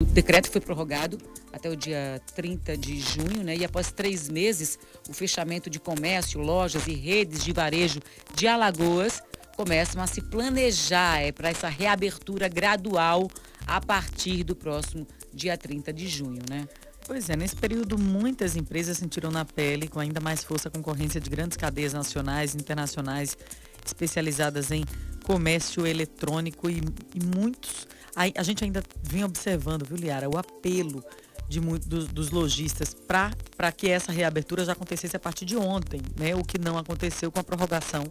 O decreto foi prorrogado até o dia 30 de junho, né? E após três meses, o fechamento de comércio, lojas e redes de varejo de Alagoas começam a se planejar é, para essa reabertura gradual a partir do próximo dia 30 de junho, né? Pois é, nesse período muitas empresas sentiram na pele com ainda mais força a concorrência de grandes cadeias nacionais e internacionais especializadas em comércio eletrônico e, e muitos. A, a, gente ainda vem observando, viu, Liara, o apelo de dos, dos lojistas para que essa reabertura já acontecesse a partir de ontem, né? O que não aconteceu com a prorrogação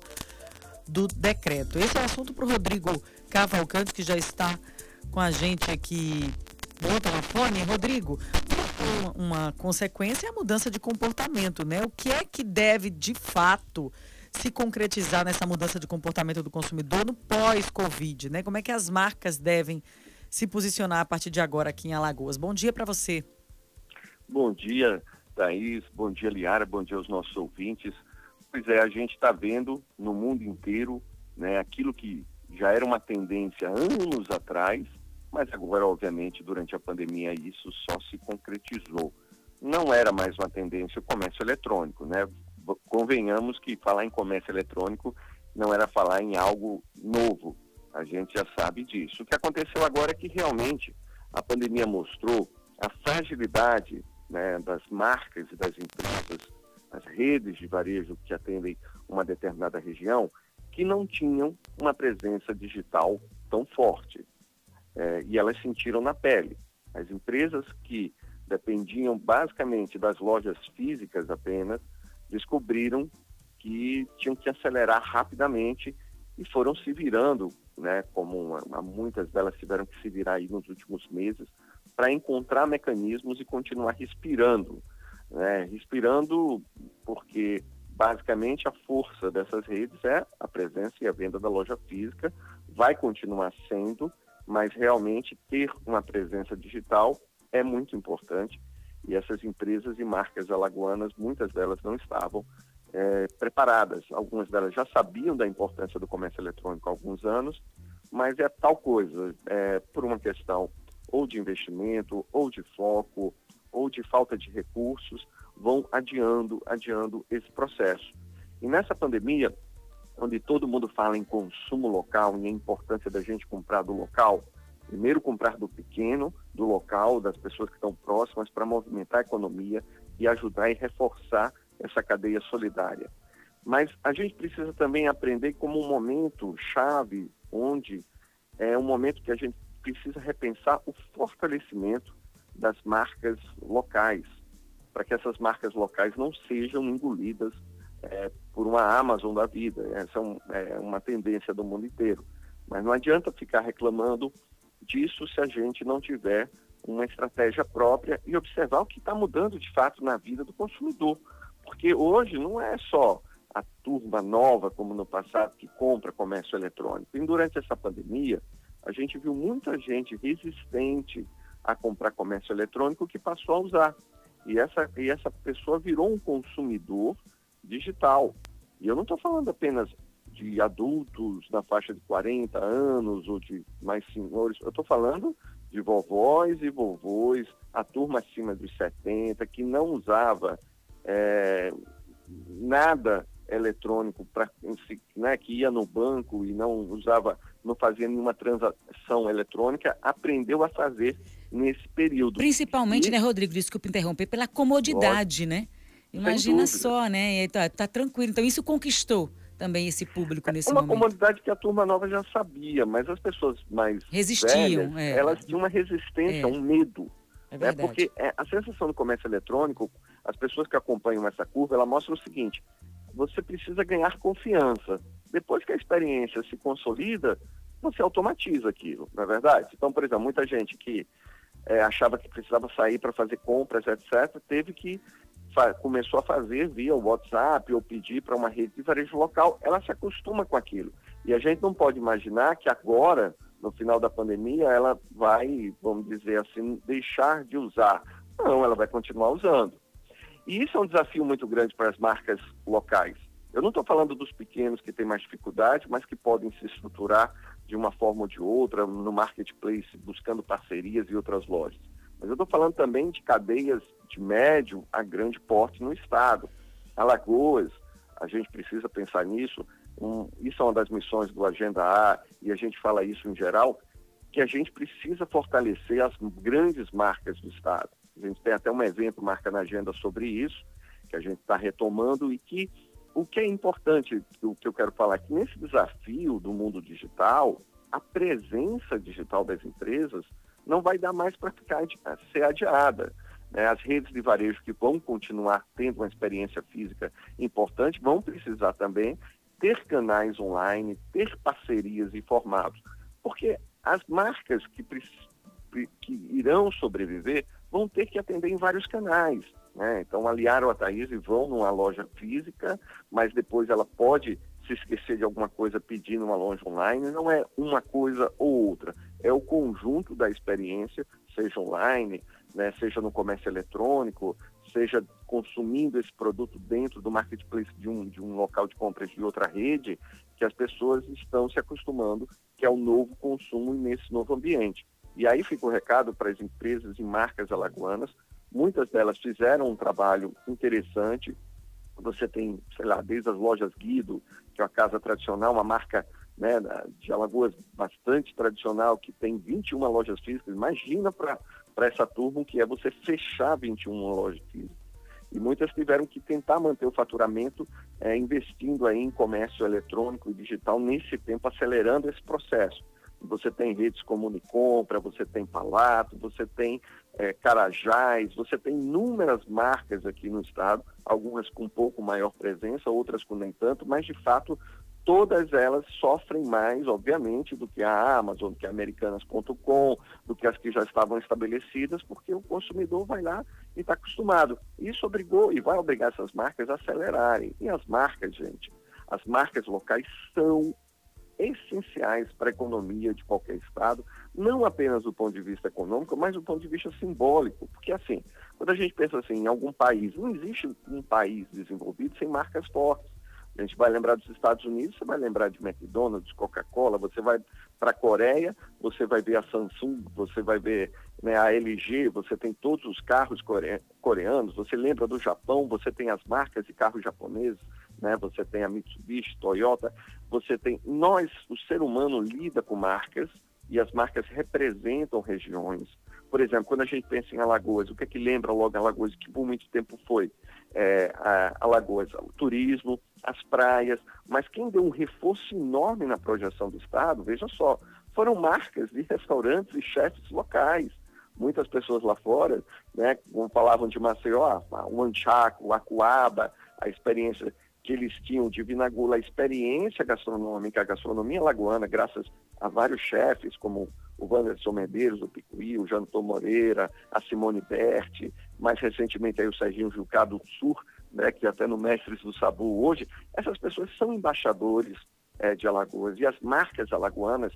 do decreto. Esse é o assunto para o Rodrigo Cavalcante, que já está com a gente aqui no telefone. Rodrigo, uma, uma consequência é a mudança de comportamento, né? O que é que deve, de fato, se concretizar nessa mudança de comportamento do consumidor no pós-Covid, né? Como é que as marcas devem se posicionar a partir de agora aqui em Alagoas? Bom dia para você. Bom dia, Thaís. Bom dia, Liara. Bom dia aos nossos ouvintes. Pois é, a gente está vendo no mundo inteiro né, aquilo que já era uma tendência anos atrás, mas agora, obviamente, durante a pandemia, isso só se concretizou. Não era mais uma tendência o comércio eletrônico, né? Convenhamos que falar em comércio eletrônico não era falar em algo novo. A gente já sabe disso. O que aconteceu agora é que realmente a pandemia mostrou a fragilidade né, das marcas e das empresas, as redes de varejo que atendem uma determinada região, que não tinham uma presença digital tão forte é, e elas sentiram na pele. As empresas que dependiam basicamente das lojas físicas apenas, descobriram que tinham que acelerar rapidamente e foram se virando, né, como uma, muitas delas tiveram que se virar aí nos últimos meses, para encontrar mecanismos e continuar respirando. Né, respirando porque basicamente a força dessas redes é a presença e a venda da loja física, vai continuar sendo, mas realmente ter uma presença digital é muito importante e essas empresas e marcas alagoanas, muitas delas não estavam é, preparadas. Algumas delas já sabiam da importância do comércio eletrônico há alguns anos, mas é tal coisa, é, por uma questão ou de investimento, ou de foco, ou de falta de recursos, vão adiando, adiando esse processo. E nessa pandemia, onde todo mundo fala em consumo local e a importância da gente comprar do local, primeiro comprar do pequeno, do local, das pessoas que estão próximas, para movimentar a economia e ajudar e reforçar essa cadeia solidária. Mas a gente precisa também aprender como um momento chave, onde é um momento que a gente precisa repensar o fortalecimento das marcas locais, para que essas marcas locais não sejam engolidas é, por uma Amazon da vida. Essa é, um, é uma tendência do mundo inteiro. Mas não adianta ficar reclamando disso se a gente não tiver uma estratégia própria e observar o que está mudando de fato na vida do consumidor. Porque hoje não é só a turma nova, como no passado, que compra comércio eletrônico. E durante essa pandemia, a gente viu muita gente resistente a comprar comércio eletrônico que passou a usar. E essa, e essa pessoa virou um consumidor digital. E eu não estou falando apenas de adultos na faixa de 40 anos ou de mais senhores, eu estou falando de vovós e vovôs, a turma acima dos 70, que não usava é, nada eletrônico, pra, né, que ia no banco e não usava, não fazia nenhuma transação eletrônica, aprendeu a fazer nesse período. Principalmente, e, né, Rodrigo, desculpa interromper, pela comodidade, né? Imagina só, né? Tá, tá tranquilo. Então, isso conquistou também esse público nesse uma momento? Uma comunidade que a turma nova já sabia, mas as pessoas mais resistiam, velhas, é. elas tinham uma resistência, é. um medo. É né? Porque é, a sensação do comércio eletrônico, as pessoas que acompanham essa curva, ela mostra o seguinte: você precisa ganhar confiança. Depois que a experiência se consolida, você automatiza aquilo, não é verdade? Então, por exemplo, muita gente que é, achava que precisava sair para fazer compras, etc., teve que começou a fazer via WhatsApp ou pedir para uma rede de varejo local, ela se acostuma com aquilo. E a gente não pode imaginar que agora, no final da pandemia, ela vai, vamos dizer assim, deixar de usar. Não, ela vai continuar usando. E isso é um desafio muito grande para as marcas locais. Eu não estou falando dos pequenos que têm mais dificuldade, mas que podem se estruturar de uma forma ou de outra, no marketplace, buscando parcerias e outras lojas. Mas eu estou falando também de cadeias de médio a grande porte no estado. Alagoas, a gente precisa pensar nisso. Um, isso é uma das missões do Agenda A, e a gente fala isso em geral, que a gente precisa fortalecer as grandes marcas do Estado. A gente tem até um evento Marca na Agenda sobre isso, que a gente está retomando e que o que é importante, o que eu quero falar que nesse desafio do mundo digital, a presença digital das empresas não vai dar mais para ficar ser adiada. Né? As redes de varejo que vão continuar tendo uma experiência física importante vão precisar também ter canais online, ter parcerias e formatos, porque as marcas que, que irão sobreviver vão ter que atender em vários canais. Né? Então, a Liara ou a Thaís vão numa loja física, mas depois ela pode se esquecer de alguma coisa pedindo uma loja online. Não é uma coisa ou outra, é o conjunto da experiência, seja online, né, seja no comércio eletrônico, seja consumindo esse produto dentro do marketplace de um, de um local de compras de outra rede, que as pessoas estão se acostumando, que é o novo consumo nesse novo ambiente. E aí fica o recado para as empresas e marcas alagoanas, muitas delas fizeram um trabalho interessante, você tem, sei lá, desde as lojas Guido, que é uma casa tradicional, uma marca né, de Alagoas bastante tradicional, que tem 21 lojas físicas. Imagina para essa turma que é você fechar 21 lojas físicas. E muitas tiveram que tentar manter o faturamento é, investindo aí em comércio eletrônico e digital nesse tempo, acelerando esse processo. Você tem redes como Unicompra, você tem Palato, você tem é, Carajás, você tem inúmeras marcas aqui no estado, algumas com um pouco maior presença, outras com nem tanto, mas de fato todas elas sofrem mais, obviamente, do que a Amazon, do que a Americanas.com, do que as que já estavam estabelecidas, porque o consumidor vai lá e está acostumado. Isso obrigou e vai obrigar essas marcas a acelerarem. E as marcas, gente, as marcas locais são essenciais para a economia de qualquer estado, não apenas do ponto de vista econômico, mas do ponto de vista simbólico. Porque, assim, quando a gente pensa assim, em algum país, não existe um país desenvolvido sem marcas fortes. A gente vai lembrar dos Estados Unidos, você vai lembrar de McDonald's, Coca-Cola, você vai para a Coreia, você vai ver a Samsung, você vai ver né, a LG, você tem todos os carros core... coreanos, você lembra do Japão, você tem as marcas de carros japoneses, né, você tem a Mitsubishi, Toyota, você tem. Nós, o ser humano, lida com marcas e as marcas representam regiões. Por exemplo, quando a gente pensa em Alagoas, o que é que lembra logo Alagoas, que por muito tempo foi? É, a Alagoas, o turismo, as praias, mas quem deu um reforço enorme na projeção do Estado, veja só, foram marcas de restaurantes e chefes locais. Muitas pessoas lá fora, né, como falavam de Maceió, o Anchaco, o Acuaba, a experiência que eles tinham de Vinagula, a experiência gastronômica, a gastronomia lagoana, graças a vários chefes, como o Wanderson Medeiros, o Picuí, o Jantor Moreira, a Simone Berti, mais recentemente aí o Serginho Jucado Sur, né, que até no Mestres do Sabu hoje, essas pessoas são embaixadores é, de Alagoas e as marcas alagoanas,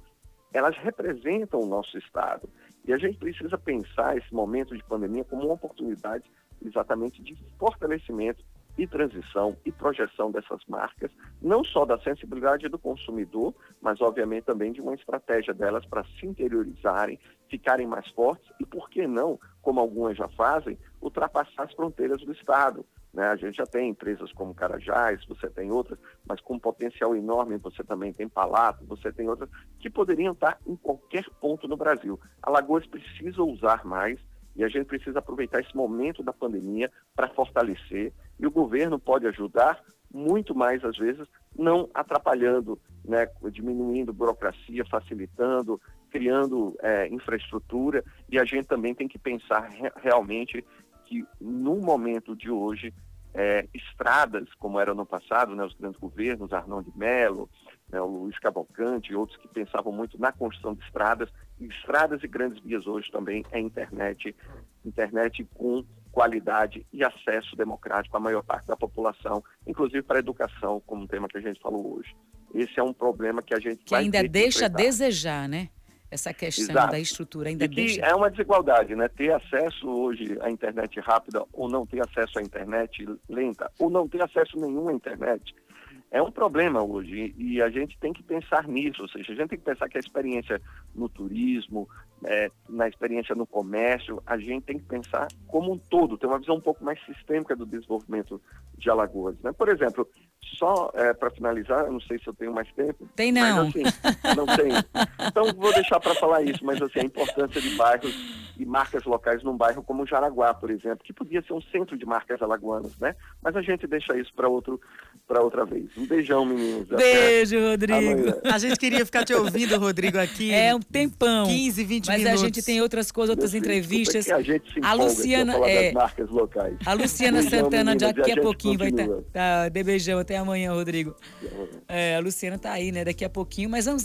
elas representam o nosso estado. E a gente precisa pensar esse momento de pandemia como uma oportunidade exatamente de fortalecimento e transição e projeção dessas marcas, não só da sensibilidade do consumidor, mas obviamente também de uma estratégia delas para se interiorizarem, ficarem mais fortes e, por que não, como algumas já fazem, ultrapassar as fronteiras do Estado. Né? A gente já tem empresas como Carajás, você tem outras, mas com potencial enorme, você também tem Palato, você tem outras, que poderiam estar em qualquer ponto no Brasil. Alagoas precisa usar mais e a gente precisa aproveitar esse momento da pandemia para fortalecer. E o governo pode ajudar muito mais, às vezes, não atrapalhando, né, diminuindo burocracia, facilitando, criando é, infraestrutura. E a gente também tem que pensar re realmente que, no momento de hoje, é, estradas, como era no passado, né, os grandes governos, Arnão de Mello, né, o Luiz Cavalcante e outros que pensavam muito na construção de estradas, estradas e grandes vias hoje também é internet, internet com qualidade e acesso democrático à maior parte da população, inclusive para a educação, como um tema que a gente falou hoje. Esse é um problema que a gente que ainda deixa a desejar, né? essa questão Exato. da estrutura ainda e deixa... é uma desigualdade, né? Ter acesso hoje à internet rápida ou não ter acesso à internet lenta ou não ter acesso nenhum à internet é um problema hoje e a gente tem que pensar nisso, ou seja, a gente tem que pensar que a experiência no turismo, é, na experiência no comércio, a gente tem que pensar como um todo, ter uma visão um pouco mais sistêmica do desenvolvimento de Alagoas. Né? Por exemplo, só é, para finalizar, eu não sei se eu tenho mais tempo. Tem não. Mas, assim, não tem. Então vou deixar para falar isso, mas assim, a importância de bairros e marcas locais num bairro como Jaraguá, por exemplo, que podia ser um centro de marcas alagoanas, né? Mas a gente deixa isso para outro para outra vez. Um beijão, meninos. Beijo, Rodrigo. Amanhã. A gente queria ficar te ouvindo, Rodrigo, aqui. É um tempão. 15, 20 mas minutos. Mas a gente tem outras coisas, outras entrevistas. A, gente se a Luciana é marcas locais. A Luciana beijão, Santana meninas, daqui a, a pouquinho vai estar. Tá, tá, beijão até amanhã, Rodrigo. É, a Luciana tá aí, né? Daqui a pouquinho, mas vamos